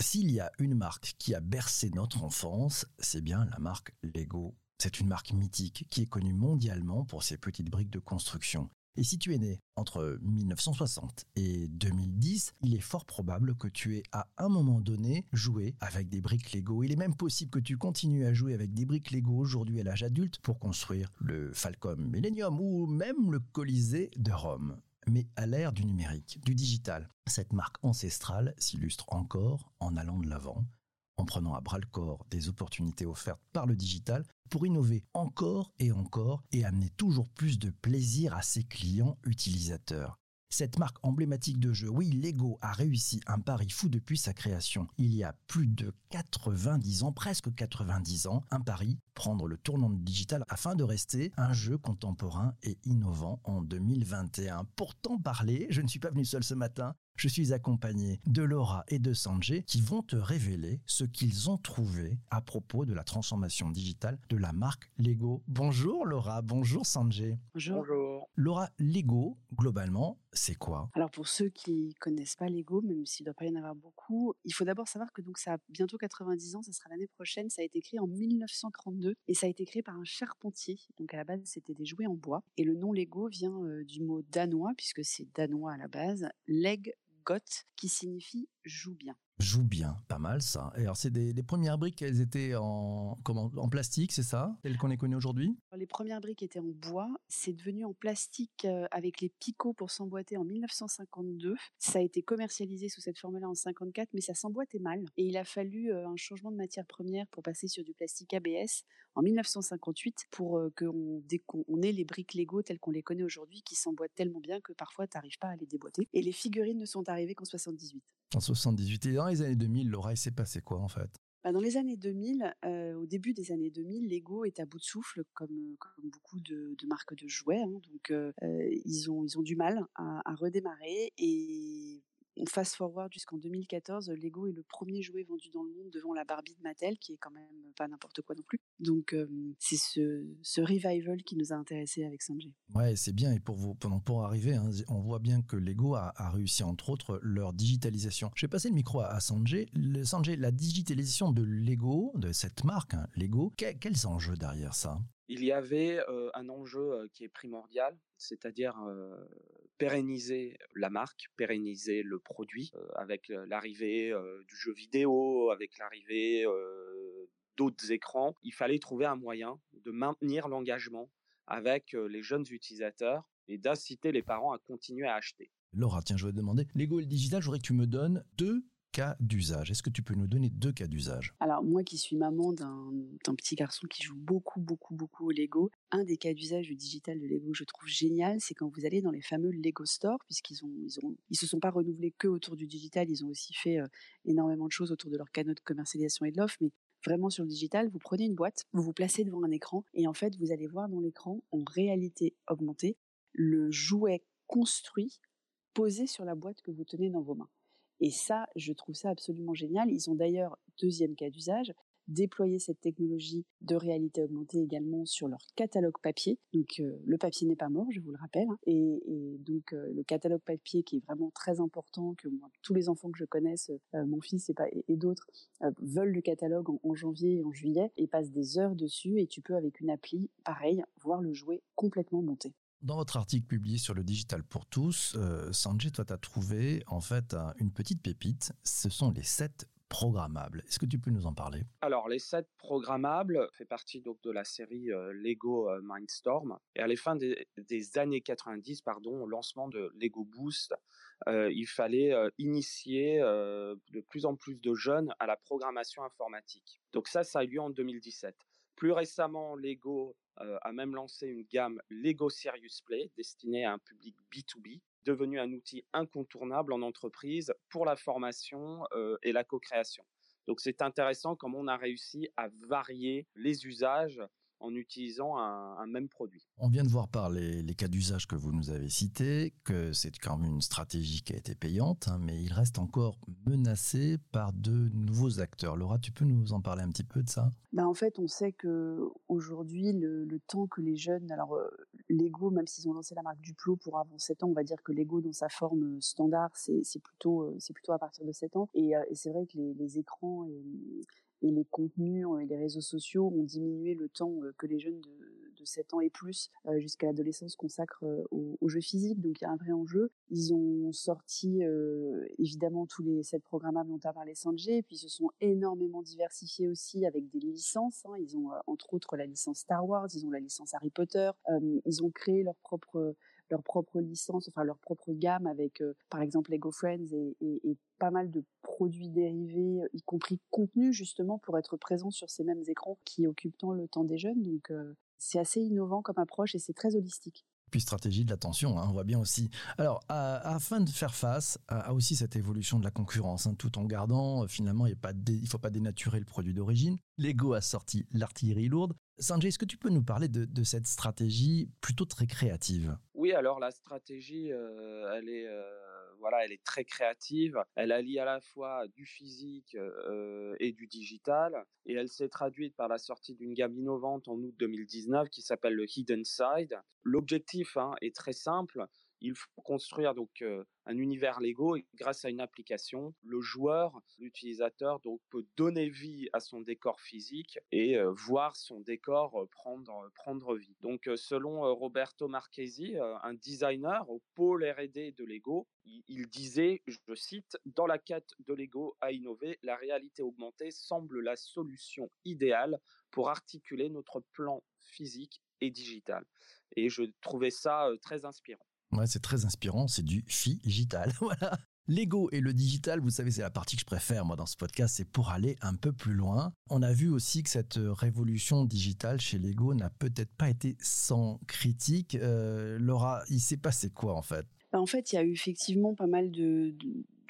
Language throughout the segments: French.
S'il y a une marque qui a bercé notre enfance, c'est bien la marque Lego. C'est une marque mythique qui est connue mondialement pour ses petites briques de construction. Et si tu es né entre 1960 et 2010, il est fort probable que tu aies à un moment donné joué avec des briques Lego. Il est même possible que tu continues à jouer avec des briques Lego aujourd'hui à l'âge adulte pour construire le Falcon Millennium ou même le Colisée de Rome. Mais à l'ère du numérique, du digital, cette marque ancestrale s'illustre encore en allant de l'avant, en prenant à bras le corps des opportunités offertes par le digital pour innover encore et encore et amener toujours plus de plaisir à ses clients utilisateurs. Cette marque emblématique de jeu, oui, Lego a réussi un pari fou depuis sa création. Il y a plus de 90 ans, presque 90 ans, un pari, prendre le tournant digital afin de rester un jeu contemporain et innovant en 2021. Pourtant parler, je ne suis pas venu seul ce matin, je suis accompagné de Laura et de Sanjay qui vont te révéler ce qu'ils ont trouvé à propos de la transformation digitale de la marque Lego. Bonjour Laura, bonjour Sanjay. Bonjour. Laura, Lego, globalement, c'est quoi? Alors pour ceux qui connaissent pas Lego, même s'il ne doit pas y en avoir beaucoup, il faut d'abord savoir que donc ça a bientôt 90 ans, ça sera l'année prochaine, ça a été créé en 1932 et ça a été créé par un charpentier. Donc à la base, c'était des jouets en bois et le nom Lego vient euh, du mot danois puisque c'est danois à la base, leg qui signifie joue bien joue bien, pas mal ça. Et alors c'est des, premières briques, elles étaient en, comment, en plastique, c'est ça, telles qu'on les connaît aujourd'hui? Les premières briques étaient en bois, c'est devenu en plastique euh, avec les picots pour s'emboîter en 1952. Ça a été commercialisé sous cette forme-là en 54, mais ça s'emboîtait mal. Et il a fallu euh, un changement de matière première pour passer sur du plastique ABS en 1958 pour euh, qu'on ait les briques Lego telles qu'on les connaît aujourd'hui qui s'emboîtent tellement bien que parfois tu n'arrives pas à les déboîter. Et les figurines ne sont arrivées qu'en 78. En 78. Et dans les années 2000, Laura, s'est passé quoi en fait? Bah, dans les années 2000, euh, au début des années 2000, Lego est à bout de souffle, comme, comme beaucoup de, marques de jouets. Hein. donc, euh, ils, ont, ils ont du mal à redémarrer. Et on fast forward jusqu'en 2014, Lego est le premier jouet vendu dans le monde devant la Barbie de Mattel, qui est quand même pas n'importe quoi non plus. Donc c'est ce, revival qui nous a intéressés avec Sanjay. Ouais, c'est bien. Et pour pendant pour arriver, hein, on voit bien que Lego a, réussi entre autres leur digitalisation. Je vais passer le micro à, Sanjay. Sanjay, la digitalisation de Lego, de cette marque hein, Lego, quels enjeux derrière ça? Il y avait un enjeu qui est primordial, c'est-à-dire pérenniser la marque, pérenniser le produit avec l'arrivée du jeu vidéo, avec l'arrivée d'autres écrans. Il fallait trouver un moyen de maintenir l'engagement avec les jeunes utilisateurs et d'inciter les parents à continuer à acheter. Laura, tiens, je vais te demander, Lego et le digital, je voudrais que tu me donnes deux cas d'usage. Est-ce que tu peux nous donner deux cas d'usage? Alors moi qui suis maman d'un petit garçon qui joue beaucoup, beaucoup, beaucoup au Lego, un des cas d'usage du digital de Lego que je trouve génial, c'est quand vous allez dans les fameux Lego Store, puisqu'ils ont, ils se sont pas renouvelés que autour du digital, ils ont aussi fait euh, énormément de choses autour de leur canaux de commercialisation et de l'offre, mais vraiment sur le digital, vous prenez une boîte, vous vous placez devant un écran et en fait vous allez voir dans l'écran en réalité augmentée le jouet construit posé sur la boîte que vous tenez dans vos mains. Et ça, je trouve ça absolument génial. Ils ont d'ailleurs, deuxième cas d'usage, déployé cette technologie de réalité augmentée également sur leur catalogue papier. Donc euh, le papier n'est pas mort, je vous le rappelle. Hein. Et, donc euh, le catalogue papier qui est vraiment très important, que tous les enfants que je connaisse, euh, mon fils et, d'autres, veulent le catalogue en, en, janvier et en juillet et passent des heures dessus et tu peux avec une appli, pareil, voir le jouet complètement monté. Dans votre article publié sur le digital pour tous, euh, Sanjay, toi, tu as trouvé en fait une petite pépite. Ce sont les sept programmables. Est-ce que tu peux nous en parler? Alors, les sets programmables fait partie donc de la série euh, Lego euh, Mindstorm. Et à la fin des, années 90, pardon, au lancement de Lego Boost, il fallait initier de plus en plus de jeunes à la programmation informatique. Donc ça, ça a eu lieu en 2017. Plus récemment, Lego euh, a même lancé une gamme Lego Serious Play destinée à un public B2B, devenu un outil incontournable en entreprise pour la formation euh, et la co-création. Donc c'est intéressant comme on a réussi à varier les usages en utilisant un, même produit. On vient de voir par les, cas d'usage que vous nous avez cités que c'est quand même une stratégie qui a été payante, hein, mais il reste encore menacé par de nouveaux acteurs. Laura, tu peux nous en parler un petit peu de ça? Ben En fait, on sait que aujourd'hui, le, temps que les jeunes, alors euh, Lego, même s'ils ont lancé la marque Duplo pour avant 7 ans, on va dire que Lego dans sa forme standard, c'est plutôt, c'est plutôt à partir de 7 ans. Et, et c'est vrai que les, les écrans et, et les contenus et les réseaux sociaux ont diminué le temps que les jeunes de, de 7 ans et plus jusqu'à l'adolescence consacrent aux, jeux physiques. Donc il y a un vrai enjeu. Ils ont sorti évidemment tous les sets programmables dont a parlé Sanjay, et puis ils se sont énormément diversifiés aussi avec des licences. Hein. Ils ont entre autres la licence Star Wars, ils ont la licence Harry Potter, ils ont créé leur propre leur propre licence, enfin leur propre gamme avec euh, par exemple Lego Friends et, pas mal de produits dérivés, y compris contenu justement pour être présent sur ces mêmes écrans qui occupent tant le temps des jeunes. Donc euh, c'est assez innovant comme approche et c'est très holistique puis stratégie de l'attention, hein, on voit bien aussi. Alors, afin de faire face à, aussi cette évolution de la concurrence, hein, tout en gardant, euh, finalement, il ne faut pas dénaturer le produit d'origine, Lego a sorti l'artillerie lourde. Sanjay, est-ce que tu peux nous parler de, cette stratégie plutôt très créative? Oui, alors la stratégie, euh, elle est... Euh, voilà, elle est très créative. Elle allie à la fois du physique euh, et du digital. Et elle s'est traduite par la sortie d'une gamme innovante en août 2019 qui s'appelle le Hidden Side. L'objectif hein, est très simple il faut construire donc un univers Lego et grâce à une application, le joueur, l'utilisateur donc peut donner vie à son décor physique et voir son décor prendre prendre vie. Donc selon Roberto Marchesi, un designer au pôle R&D de Lego, il, disait, je cite, dans la quête de Lego à innover, la réalité augmentée semble la solution idéale pour articuler notre plan physique et digital. Et je trouvais ça très inspirant. Ouais, c'est très inspirant, c'est du digital. voilà. L'ego et le digital, vous savez, c'est la partie que je préfère, moi, dans ce podcast, c'est pour aller un peu plus loin. On a vu aussi que cette révolution digitale chez Lego n'a peut-être pas été sans critique. Euh, Laura, il s'est passé quoi, en fait? Bah, En fait, il y a eu effectivement pas mal de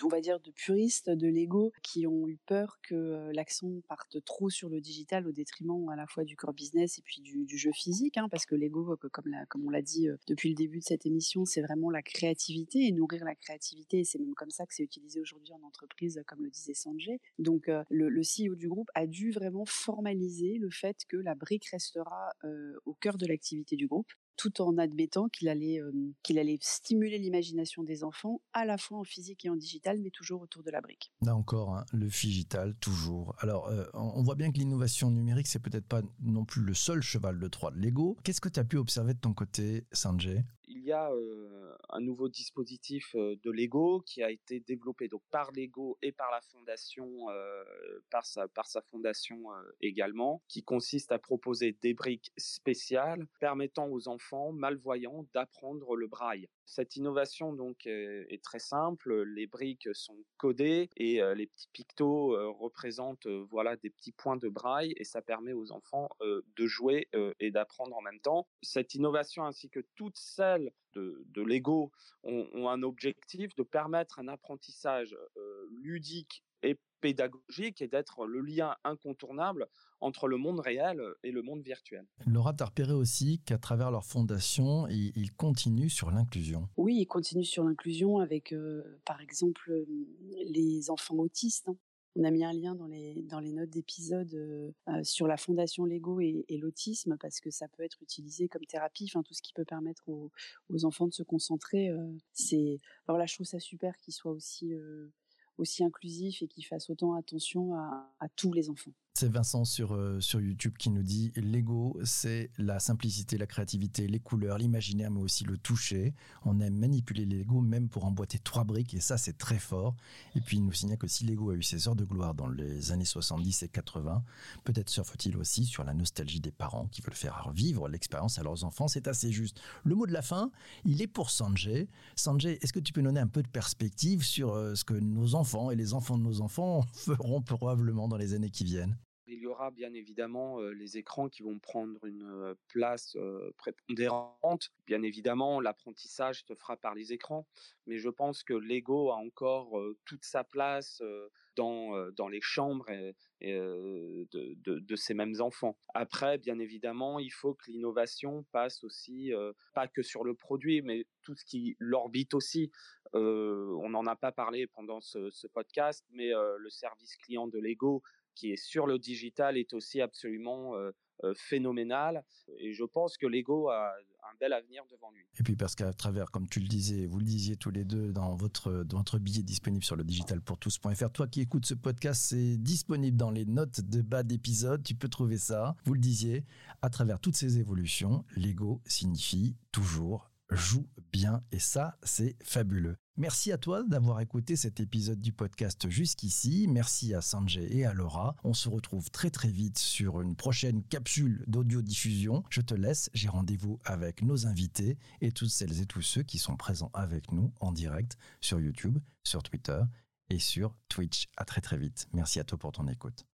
on va dire, de puristes de Lego qui ont eu peur que euh, l'accent parte trop sur le digital au détriment à la fois du core business et puis du, jeu physique, hein, parce que Lego, euh, comme, on l'a dit euh, depuis le début de cette émission, c'est vraiment la créativité et nourrir la créativité. C'est même comme ça que c'est utilisé aujourd'hui en entreprise, comme le disait Sanjay. Donc, le, CEO du groupe a dû vraiment formaliser le fait que la brique restera au cœur de l'activité du groupe tout en admettant qu'il allait, qu'il allait stimuler l'imagination des enfants, à la fois en physique et en digital, mais toujours autour de la brique. Là encore, hein, le digital, toujours. Alors, on voit bien que l'innovation numérique, c'est peut-être pas non plus le seul cheval de Troie de Lego. Qu'est-ce que tu as pu observer de ton côté, Sanjay? Y a un nouveau dispositif de Lego qui a été développé donc par Lego et par la fondation, par sa par sa fondation également, qui consiste à proposer des briques spéciales permettant aux enfants malvoyants d'apprendre le braille. Cette innovation donc est, très simple. Les briques sont codées et les petits pictos représentent voilà des petits points de braille et ça permet aux enfants de jouer et d'apprendre en même temps. Cette innovation ainsi que toutes celles de, de Lego ont, un objectif de permettre un apprentissage ludique et pédagogique et d'être le lien incontournable entre le monde réel et le monde virtuel. Laura, tu as repéré aussi qu'à travers leur fondation, ils, continuent sur l'inclusion. Oui, ils continuent sur l'inclusion avec, par exemple, les enfants autistes. Hein. On a mis un lien dans les, dans les notes d'épisode euh, euh, sur la fondation Lego et, l'autisme parce que ça peut être utilisé comme thérapie, tout ce qui peut permettre aux, enfants de se concentrer. Euh, c'est alors là, je trouve ça super qu'il soit aussi aussi inclusif et qu'il fasse autant attention à tous les enfants. C'est Vincent sur, euh, sur YouTube qui nous dit Lego, c'est la simplicité, la créativité, les couleurs, l'imaginaire, mais aussi le toucher. On aime manipuler Lego, même pour emboîter trois briques, et ça, c'est très fort. Et puis, il nous signale que si Lego a eu ses heures de gloire dans les années 70 et 80, peut-être surfe-t-il aussi sur la nostalgie des parents qui veulent faire vivre l'expérience à leurs enfants. C'est assez juste. Le mot de la fin, il est pour Sanjay. Sanjay, est-ce que tu peux donner un peu de perspective sur euh, ce que nos enfants et les enfants de nos enfants feront probablement dans les années qui viennent? Il y aura bien évidemment les écrans qui vont prendre une place prépondérante. Bien évidemment, l'apprentissage se fera par les écrans, mais je pense que Lego a encore toute sa place dans, dans les chambres de, de, ces mêmes enfants. Après, bien évidemment, il faut que l'innovation passe aussi, pas que sur le produit, mais tout ce qui l'orbite aussi. on n'en a pas parlé pendant ce, ce podcast, mais le service client de Lego qui est sur le digital est aussi absolument phénoménal. Et je pense que Lego a un bel avenir devant lui. Et puis parce qu'à travers, comme tu le disais, vous le disiez tous les deux dans votre, dans votre billet disponible sur le digitalpourtous.fr, toi qui écoutes ce podcast, c'est disponible dans les notes de bas d'épisode, tu peux trouver ça. Vous le disiez, à travers toutes ces évolutions, l'ego signifie toujours joue bien et ça, c'est fabuleux. Merci à toi d'avoir écouté cet épisode du podcast jusqu'ici. Merci à Sanjay et à Laura. On se retrouve très très vite sur une prochaine capsule d'audio-diffusion. Je te laisse, j'ai rendez-vous avec nos invités et toutes celles et tous ceux qui sont présents avec nous en direct sur YouTube, sur Twitter et sur Twitch. À très très vite. Merci à toi pour ton écoute.